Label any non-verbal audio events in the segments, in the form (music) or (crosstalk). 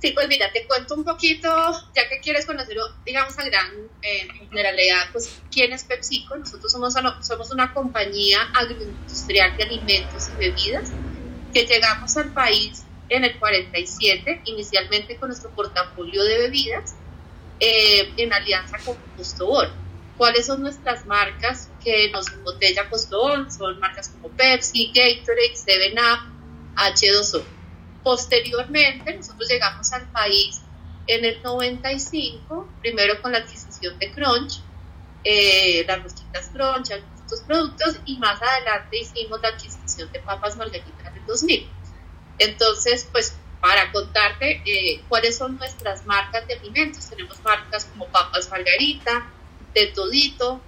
Sí, pues mira, te cuento un poquito, ya que quieres conocer, digamos, a gran eh, generalidad, pues, ¿quién es PepsiCo? Nosotros somos, una compañía agroindustrial de alimentos y bebidas que llegamos al país en el 47, inicialmente con nuestro portafolio de bebidas, eh, en alianza con Postobón. ¿Cuáles son nuestras marcas que nos embotella Postobón? Son marcas como Pepsi, Gatorade, 7up, H2O. Posteriormente, nosotros llegamos al país en el 95, primero con la adquisición de Crunch, eh, las rosquitas Crunch, estos productos, y más adelante hicimos la adquisición de papas margaritas en el 2000. Entonces, pues para contarte eh, cuáles son nuestras marcas de alimentos, tenemos marcas como papas margarita, de todito,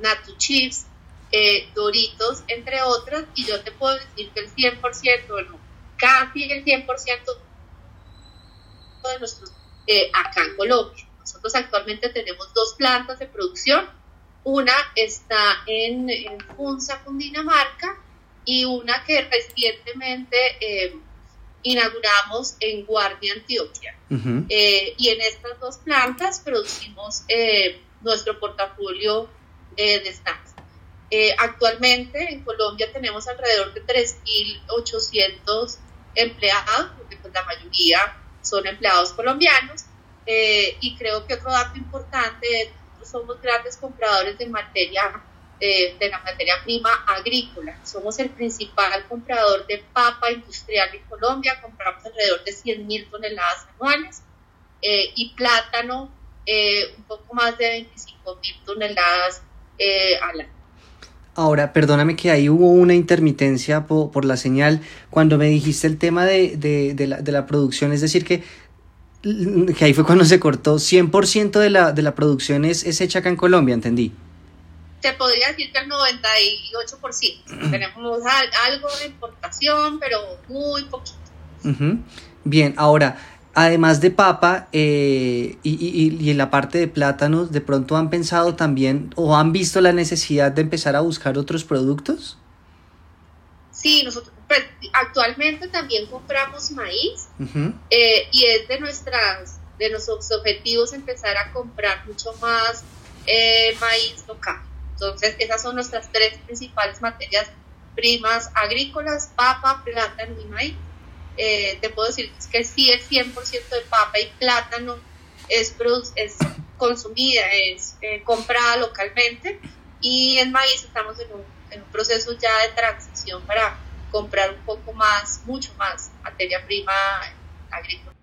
Natu Chips, eh, Doritos, entre otras, y yo te puedo decir que el 100%, bueno, casi el 100% de nuestros eh, acá en Colombia. Nosotros actualmente tenemos dos plantas de producción. Una está en, en Funza, Cundinamarca, y una que recientemente eh, inauguramos en Guardia, Antioquia. Eh, y en estas dos plantas producimos nuestro portafolio de snacks. actualmente en Colombia tenemos alrededor de 3.800 empleados, porque pues la mayoría son empleados colombianos. Eh, y creo que otro dato importante, somos grandes compradores de materia, eh, de la materia prima agrícola. Somos el principal comprador de papa industrial en Colombia, compramos alrededor de 100 mil toneladas anuales eh, y plátano un poco más de 25 mil toneladas al año. Ahora, perdóname que ahí hubo una intermitencia por, la señal cuando me dijiste el tema de, de, la, de, la, producción, es decir, que, que ahí fue cuando se cortó, 100% de la, de la producción es, es hecha acá en Colombia, entendí. Te podría decir que el 98%. (clears throat) Tenemos algo de importación, pero muy poquito. Bien, ahora, además de papa eh, y, en la parte de plátanos, ¿de pronto han pensado también o han visto la necesidad de empezar a buscar otros productos? Sí, nosotros pues, actualmente también compramos maíz eh, y es de, nuestras, de nuestros objetivos empezar a comprar mucho más eh, maíz local. Entonces, esas son nuestras tres principales materias primas agrícolas, papa, plátano y maíz. Eh, te puedo decir que sí, el 100% de papa y plátano es, es consumida, es eh, comprada localmente y en maíz estamos en un, en un, proceso ya de transición para comprar un poco más, mucho más materia prima agrícola.